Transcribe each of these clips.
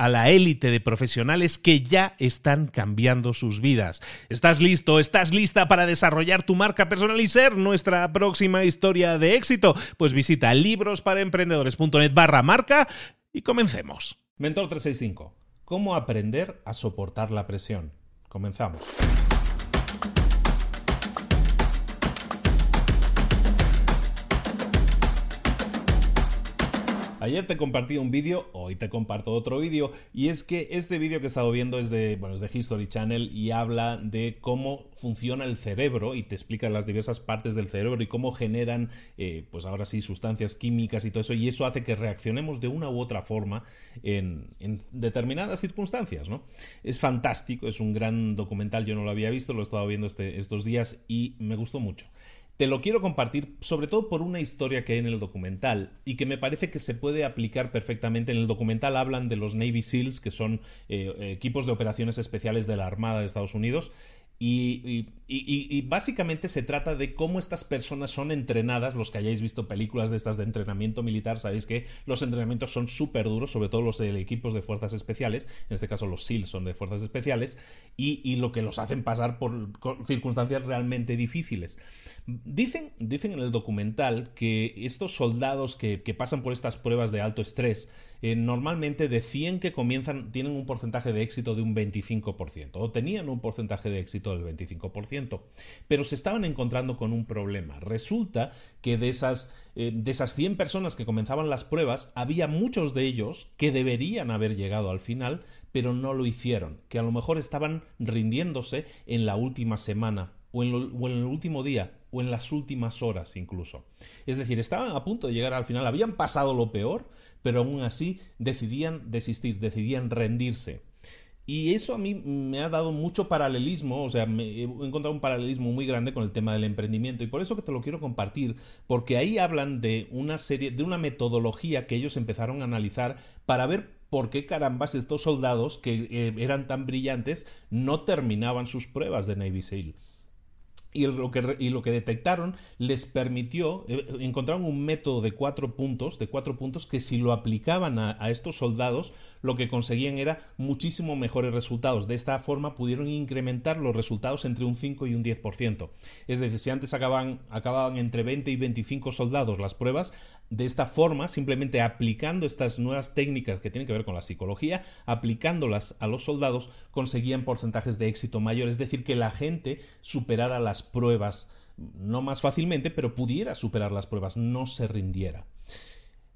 a la élite de profesionales que ya están cambiando sus vidas. ¿Estás listo? ¿Estás lista para desarrollar tu marca personal y ser nuestra próxima historia de éxito? Pues visita librosparaemprendedores.net barra marca y comencemos. Mentor 365. ¿Cómo aprender a soportar la presión? Comenzamos. Ayer te compartí un vídeo, hoy te comparto otro vídeo, y es que este vídeo que he estado viendo es de, bueno, es de History Channel y habla de cómo funciona el cerebro y te explica las diversas partes del cerebro y cómo generan, eh, pues ahora sí, sustancias químicas y todo eso, y eso hace que reaccionemos de una u otra forma en, en determinadas circunstancias, ¿no? Es fantástico, es un gran documental, yo no lo había visto, lo he estado viendo este, estos días y me gustó mucho. Te lo quiero compartir sobre todo por una historia que hay en el documental y que me parece que se puede aplicar perfectamente. En el documental hablan de los Navy SEALs, que son eh, equipos de operaciones especiales de la Armada de Estados Unidos, y, básicamente se trata de cómo estas personas son entrenadas. Los que hayáis visto películas de estas de entrenamiento militar, sabéis que los entrenamientos son súper duros, sobre todo los de equipos de fuerzas especiales. En este caso, los SEALs son de fuerzas especiales. Y, lo que los hacen pasar por circunstancias realmente difíciles. Dicen, dicen en el documental que estos soldados que, que pasan por estas pruebas de alto estrés eh, normalmente de 100 que comienzan tienen un porcentaje de éxito de un 25%, o tenían un porcentaje de éxito del 25%, pero se estaban encontrando con un problema. Resulta que de esas, eh, de esas 100 personas que comenzaban las pruebas, había muchos de ellos que deberían haber llegado al final, pero no lo hicieron, que a lo mejor estaban rindiéndose en la última semana o en, o en el último día o en las últimas horas incluso. Es decir, estaban a punto de llegar al final, habían pasado lo peor, pero aún así decidían desistir, decidían rendirse. Y eso a mí me ha dado mucho paralelismo, o sea, me he encontrado un paralelismo muy grande con el tema del emprendimiento y por eso que te lo quiero compartir, porque ahí hablan de una serie, de una metodología que ellos empezaron a analizar para ver por qué carambas estos soldados que eh, eran tan brillantes no terminaban sus pruebas de Navy SEAL. Y lo, que, y lo que detectaron les permitió, eh, encontraron un método de cuatro puntos, de cuatro puntos que si lo aplicaban a, estos soldados, lo que conseguían era muchísimo mejores resultados. De esta forma pudieron incrementar los resultados entre un 5 y un 10%. Es decir, si antes acababan, acababan entre 20 y 25 soldados las pruebas, de esta forma, simplemente aplicando estas nuevas técnicas que tienen que ver con la psicología, aplicándolas a los soldados, conseguían porcentajes de éxito mayor, es decir, que la gente superara las pruebas, no más fácilmente, pero pudiera superar las pruebas, no se rindiera.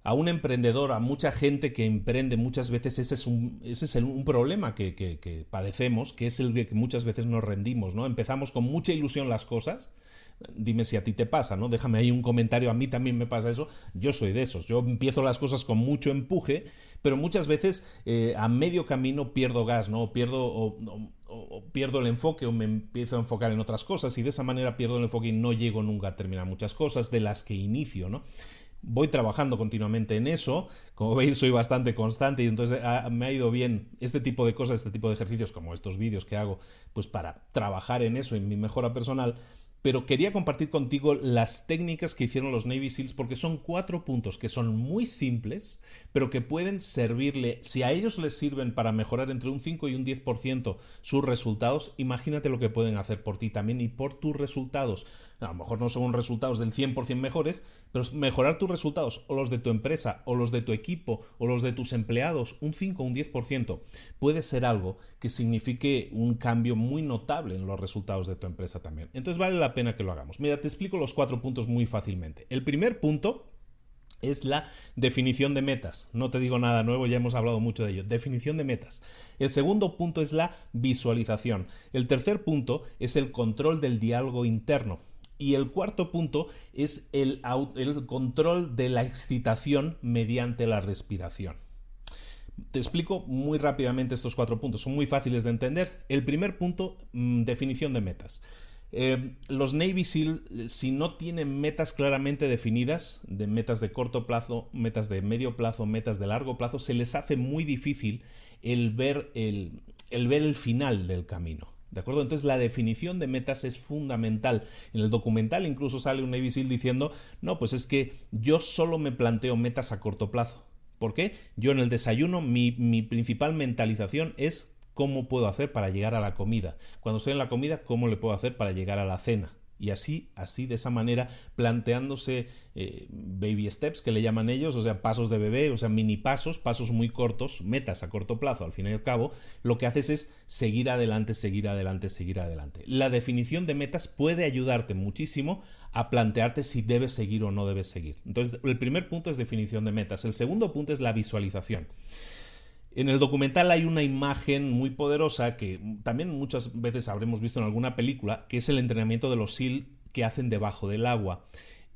A un emprendedor, a mucha gente que emprende, muchas veces ese es un, ese es un problema que, que padecemos, que es el de que muchas veces nos rendimos, ¿no? Empezamos con mucha ilusión las cosas, dime si a ti te pasa, ¿no? Déjame ahí un comentario, a mí también me pasa eso, yo soy de esos, yo empiezo las cosas con mucho empuje, pero muchas veces eh, a medio camino pierdo gas, ¿no? Pierdo, o, pierdo el enfoque o me empiezo a enfocar en otras cosas y de esa manera pierdo el enfoque y no llego nunca a terminar muchas cosas de las que inicio, ¿no? voy trabajando continuamente en eso. Como veis, soy bastante constante y entonces ah, me ha ido bien este tipo de cosas, este tipo de ejercicios, como estos vídeos que hago, pues para trabajar en eso, en mi mejora personal pero quería compartir contigo las técnicas que hicieron los Navy SEALs porque son cuatro puntos que son muy simples, pero que pueden servirle, si a ellos les sirven para mejorar entre un 5 y un 10% sus resultados, imagínate lo que pueden hacer por ti también y por tus resultados. A lo mejor no son resultados del 100% mejores, pero mejorar tus resultados o los de tu empresa o los de tu equipo o los de tus empleados un 5 o un 10% puede ser algo que signifique un cambio muy notable en los resultados de tu empresa también. Entonces vale la pena que lo hagamos. Mira, te explico los cuatro puntos muy fácilmente. El primer punto es la definición de metas. No te digo nada nuevo, ya hemos hablado mucho de ello. Definición de metas. El segundo punto es la visualización. El tercer punto es el control del diálogo interno. Y el cuarto punto es el, control de la excitación mediante la respiración. Te explico muy rápidamente estos cuatro puntos, son muy fáciles de entender. El primer punto, mm, definición de metas. Eh, los Navy SEAL, si no tienen metas claramente definidas, de metas de corto plazo, metas de medio plazo, metas de largo plazo, se les hace muy difícil el ver el ver el final del camino. ¿De acuerdo? Entonces la definición de metas es fundamental. En el documental incluso sale un Navy diciendo, no, pues es que yo solo me planteo metas a corto plazo. ¿Por qué? Yo en el desayuno mi, mi principal mentalización es cómo puedo hacer para llegar a la comida. Cuando estoy en la comida, cómo le puedo hacer para llegar a la cena. Y así, así, de esa manera, planteándose eh, baby steps, que le llaman ellos, o sea, pasos de bebé, o sea, mini pasos, pasos muy cortos, metas a corto plazo, al fin y al cabo, lo que haces es seguir adelante, seguir adelante, seguir adelante. La definición de metas puede ayudarte muchísimo a plantearte si debes seguir o no debes seguir. Entonces, el primer punto es definición de metas. El segundo punto es la visualización. En el documental hay una imagen muy poderosa que también muchas veces habremos visto en alguna película, que es el entrenamiento de los SEAL que hacen debajo del agua.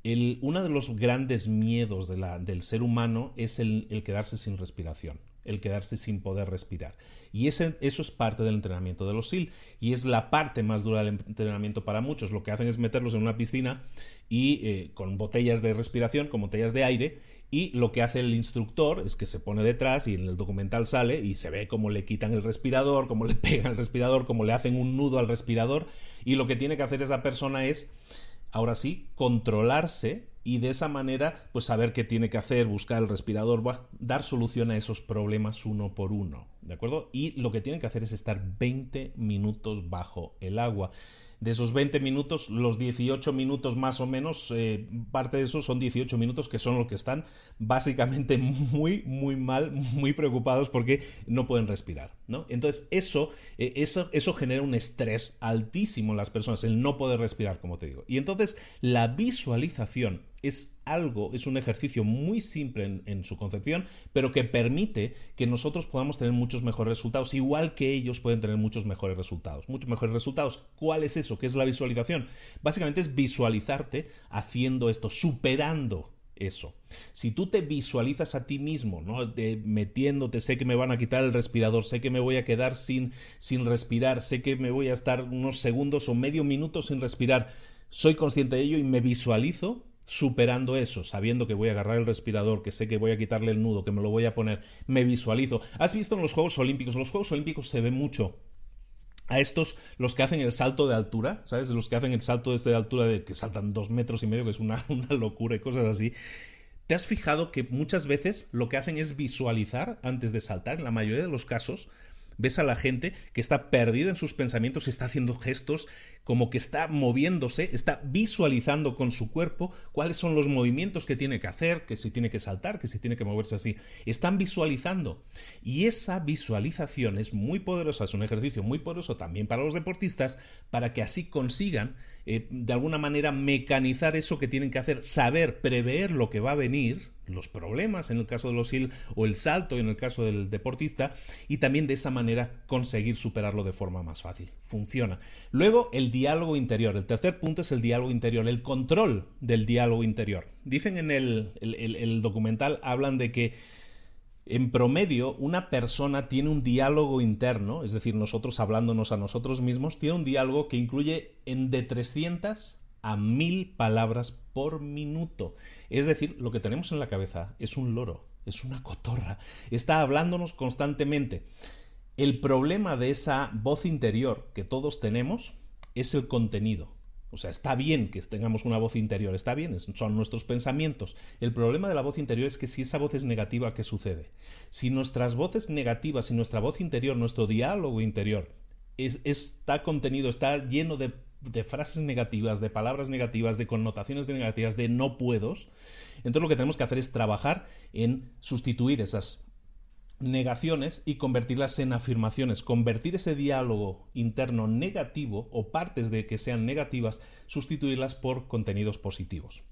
uno de los grandes miedos del ser humano es el, quedarse sin respiración, el quedarse sin poder respirar. Y ese, eso es parte del entrenamiento de los SEAL y es la parte más dura del entrenamiento para muchos. Lo que hacen es meterlos en una piscina y eh, con botellas de respiración, con botellas de aire y lo que hace el instructor es que se pone detrás y en el documental sale y se ve cómo le quitan el respirador, cómo le pegan el respirador, cómo le hacen un nudo al respirador y lo que tiene que hacer esa persona es, ahora sí, controlarse y de esa manera pues saber qué tiene que hacer, buscar el respirador, dar solución a esos problemas uno por uno, ¿de acuerdo? Y lo que tiene que hacer es estar 20 minutos bajo el agua de esos 20 minutos, los 18 minutos más o menos, eh, parte de eso son 18 minutos que son los que están básicamente muy, muy mal, muy preocupados porque no pueden respirar, ¿no? Entonces, eso, eh, eso, eso genera un estrés altísimo en las personas, el no poder respirar, como te digo. Y entonces, la visualización es algo, es un ejercicio muy simple en, su concepción, pero que permite que nosotros podamos tener muchos mejores resultados, igual que ellos pueden tener muchos mejores resultados. Muchos mejores resultados. ¿Cuál es eso? ¿Qué es la visualización? Básicamente es visualizarte haciendo esto, superando eso. Si tú te visualizas a ti mismo, ¿no? Metiéndote, sé que me van a quitar el respirador, sé que me voy a quedar sin, sin respirar, sé que me voy a estar unos segundos o medio minuto sin respirar, soy consciente de ello y me visualizo superando eso, sabiendo que voy a agarrar el respirador, que sé que voy a quitarle el nudo, que me lo voy a poner, me visualizo. ¿Has visto en los Juegos Olímpicos? Los Juegos Olímpicos se ve mucho a estos, los que hacen el salto de altura, ¿sabes? Los que hacen el salto desde de altura de que saltan dos metros y medio, que es una, una locura y cosas así. ¿Te has fijado que muchas veces lo que hacen es visualizar antes de saltar? En la mayoría de los casos, ves a la gente que está perdida en sus pensamientos, está haciendo gestos, como que está moviéndose, está visualizando con su cuerpo cuáles son los movimientos que tiene que hacer, que si tiene que saltar, que si tiene que moverse así. Están visualizando. Y esa visualización es muy poderosa, es un ejercicio muy poderoso también para los deportistas, para que así consigan eh, de alguna manera mecanizar eso que tienen que hacer, saber, prever lo que va a venir, los problemas en el caso de los SEAL o el salto en el caso del deportista, y también de esa manera conseguir superarlo de forma más fácil. Funciona. Luego, el diálogo interior. El tercer punto es el diálogo interior, el control del diálogo interior. Dicen en el, el documental, hablan de que en promedio, una persona tiene un diálogo interno, es decir, nosotros hablándonos a nosotros mismos, tiene un diálogo que incluye en de 300 a 1000 palabras por minuto. Es decir, lo que tenemos en la cabeza es un loro, es una cotorra, está hablándonos constantemente. El problema de esa voz interior que todos tenemos es el contenido. O sea, está bien que tengamos una voz interior, está bien, son nuestros pensamientos. El problema de la voz interior es que si esa voz es negativa, ¿qué sucede? Si nuestras voces negativas, si nuestra voz interior, nuestro diálogo interior está contenido, está lleno de, de, frases negativas, de palabras negativas, de connotaciones negativas, de no puedos, entonces lo que tenemos que hacer es trabajar en sustituir esas negaciones y convertirlas en afirmaciones, convertir ese diálogo interno negativo o partes de que sean negativas, sustituirlas por contenidos positivos.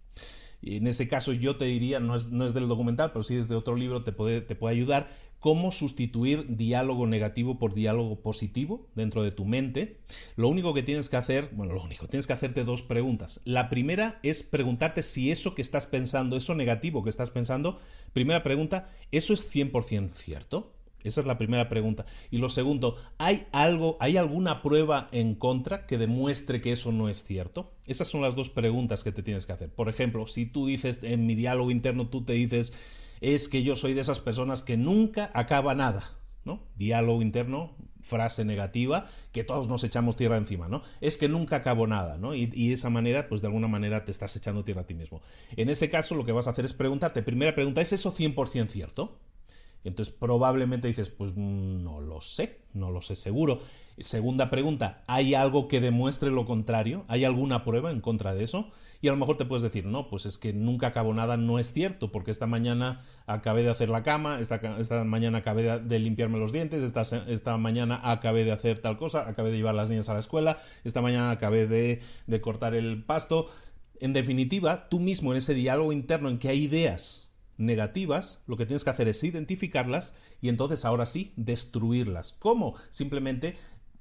En ese caso yo te diría, no es, no es del documental, pero sí desde otro libro te puede, te puede ayudar, cómo sustituir diálogo negativo por diálogo positivo dentro de tu mente. Lo único que tienes que hacer, bueno, lo único, tienes que hacerte dos preguntas. La primera es preguntarte si eso que estás pensando, eso negativo que estás pensando, primera pregunta, ¿eso es 100% cierto? Esa es la primera pregunta. Y lo segundo, ¿hay algo, hay alguna prueba en contra que demuestre que eso no es cierto? Esas son las dos preguntas que te tienes que hacer. Por ejemplo, si tú dices en mi diálogo interno, tú te dices, es que yo soy de esas personas que nunca acaba nada, ¿no? Diálogo interno, frase negativa, que todos nos echamos tierra encima, ¿no? Es que nunca acabo nada, ¿no? Y, y, de esa manera, pues de alguna manera te estás echando tierra a ti mismo. En ese caso, lo que vas a hacer es preguntarte, primera pregunta, ¿es eso 100% cierto? Entonces probablemente dices, pues no lo sé, no lo sé seguro. Segunda pregunta, ¿hay algo que demuestre lo contrario? ¿Hay alguna prueba en contra de eso? Y a lo mejor te puedes decir, no, pues es que nunca acabo nada, no es cierto, porque esta mañana acabé de hacer la cama, esta, mañana acabé de, limpiarme los dientes, esta, esta, mañana acabé de hacer tal cosa, acabé de llevar las niñas a la escuela, esta mañana acabé de, de cortar el pasto. En definitiva, tú mismo en ese diálogo interno en que hay ideas negativas, lo que tienes que hacer es identificarlas y entonces ahora sí destruirlas. ¿Cómo? Simplemente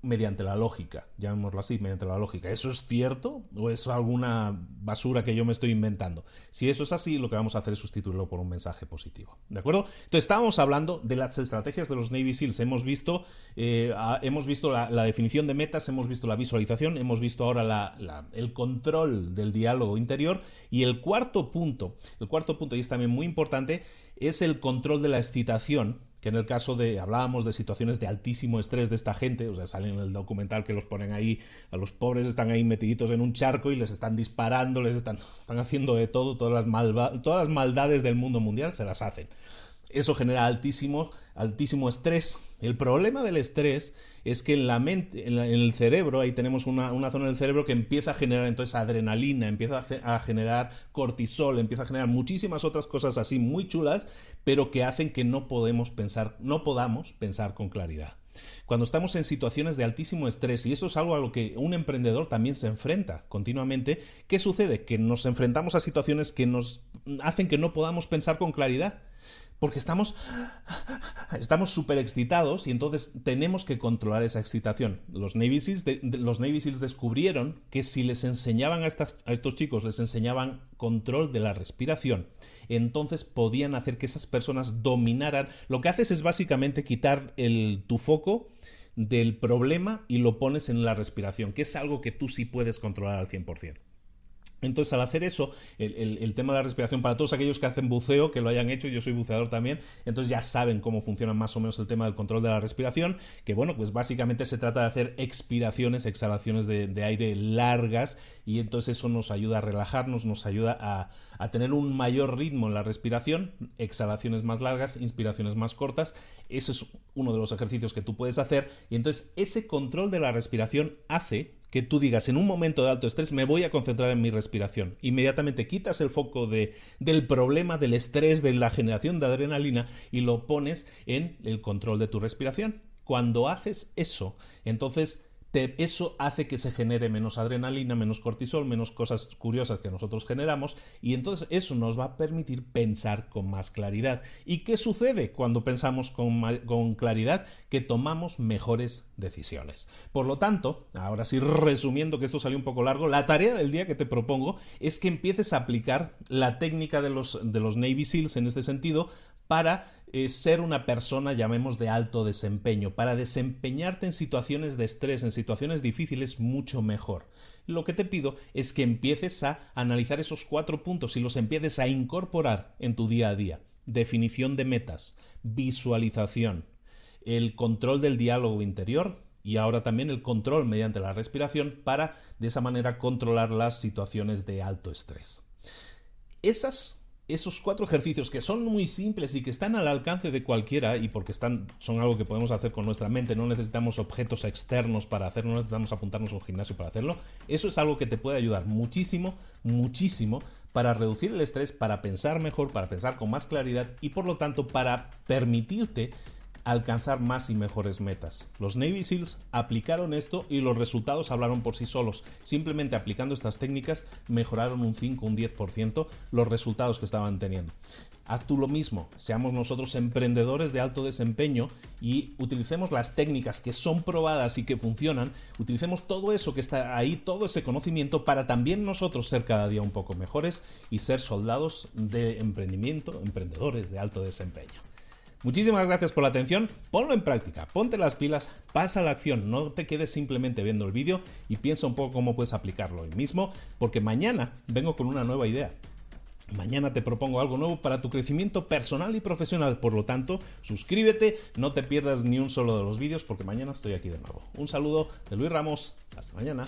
mediante la lógica, llamémoslo así, mediante la lógica. ¿Eso es cierto o es alguna basura que yo me estoy inventando? Si eso es así, lo que vamos a hacer es sustituirlo por un mensaje positivo. ¿De acuerdo? Entonces, estábamos hablando de las estrategias de los Navy SEALs. Hemos visto, eh, hemos visto la, definición de metas, hemos visto la visualización, hemos visto ahora el control del diálogo interior y el cuarto punto, el cuarto punto, y es también muy importante, es el control de la excitación que en el caso de, hablábamos de situaciones de altísimo estrés de esta gente, o sea, sale en el documental que los ponen ahí, a los pobres están ahí metiditos en un charco y les están disparando, les están, están haciendo de todo, todas las, todas las maldades del mundo mundial se las hacen. Eso genera altísimo, altísimo estrés. El problema del estrés es que en la mente, en, el cerebro, ahí tenemos una, zona del cerebro que empieza a generar entonces adrenalina, empieza a, generar cortisol, empieza a generar muchísimas otras cosas así muy chulas, pero que hacen que no podemos pensar, no podamos pensar con claridad. Cuando estamos en situaciones de altísimo estrés, y eso es algo a lo que un emprendedor también se enfrenta continuamente, ¿qué sucede? Que nos enfrentamos a situaciones que nos hacen que no podamos pensar con claridad porque estamos estamos súper excitados y entonces tenemos que controlar esa excitación. Los Navy, Seals los descubrieron que si les enseñaban a, a estos chicos, les enseñaban control de la respiración, entonces podían hacer que esas personas dominaran. Lo que haces es básicamente quitar el, tu foco del problema y lo pones en la respiración, que es algo que tú sí puedes controlar al 100%. Entonces, al hacer eso, el, tema de la respiración, para todos aquellos que hacen buceo, que lo hayan hecho, yo soy buceador también, entonces ya saben cómo funciona más o menos el tema del control de la respiración, que bueno, pues básicamente se trata de hacer expiraciones, exhalaciones de, aire largas, y entonces eso nos ayuda a relajarnos, nos ayuda a, a tener un mayor ritmo en la respiración, exhalaciones más largas, inspiraciones más cortas, ese es uno de los ejercicios que tú puedes hacer, y entonces ese control de la respiración hace que tú digas en un momento de alto estrés me voy a concentrar en mi respiración. Inmediatamente quitas el foco de, del problema, del estrés, de la generación de adrenalina y lo pones en el control de tu respiración. Cuando haces eso, entonces eso hace que se genere menos adrenalina, menos cortisol, menos cosas curiosas que nosotros generamos y entonces eso nos va a permitir pensar con más claridad. ¿Y qué sucede cuando pensamos con, con claridad? Que tomamos mejores decisiones. Por lo tanto, ahora sí resumiendo que esto salió un poco largo, la tarea del día que te propongo es que empieces a aplicar la técnica de los, de los Navy SEALs en este sentido para ser una persona, llamemos, de alto desempeño, para desempeñarte en situaciones de estrés, en situaciones difíciles, mucho mejor. Lo que te pido es que empieces a analizar esos cuatro puntos y los empieces a incorporar en tu día a día. Definición de metas, visualización, el control del diálogo interior y ahora también el control mediante la respiración para de esa manera controlar las situaciones de alto estrés. Esas esos cuatro ejercicios que son muy simples y que están al alcance de cualquiera y porque están, son algo que podemos hacer con nuestra mente, no necesitamos objetos externos para hacerlo, no necesitamos apuntarnos a un gimnasio para hacerlo, eso es algo que te puede ayudar muchísimo, muchísimo para reducir el estrés, para pensar mejor, para pensar con más claridad y por lo tanto para permitirte alcanzar más y mejores metas. Los Navy SEALs aplicaron esto y los resultados hablaron por sí solos. Simplemente aplicando estas técnicas mejoraron un 5, un 10% los resultados que estaban teniendo. Haz tú lo mismo, seamos nosotros emprendedores de alto desempeño y utilicemos las técnicas que son probadas y que funcionan, utilicemos todo eso que está ahí, todo ese conocimiento para también nosotros ser cada día un poco mejores y ser soldados de emprendimiento, emprendedores de alto desempeño. Muchísimas gracias por la atención, ponlo en práctica, ponte las pilas, pasa a la acción, no te quedes simplemente viendo el vídeo y piensa un poco cómo puedes aplicarlo hoy mismo, porque mañana vengo con una nueva idea. Mañana te propongo algo nuevo para tu crecimiento personal y profesional, por lo tanto, suscríbete, no te pierdas ni un solo de los vídeos porque mañana estoy aquí de nuevo. Un saludo de Luis Ramos, hasta mañana.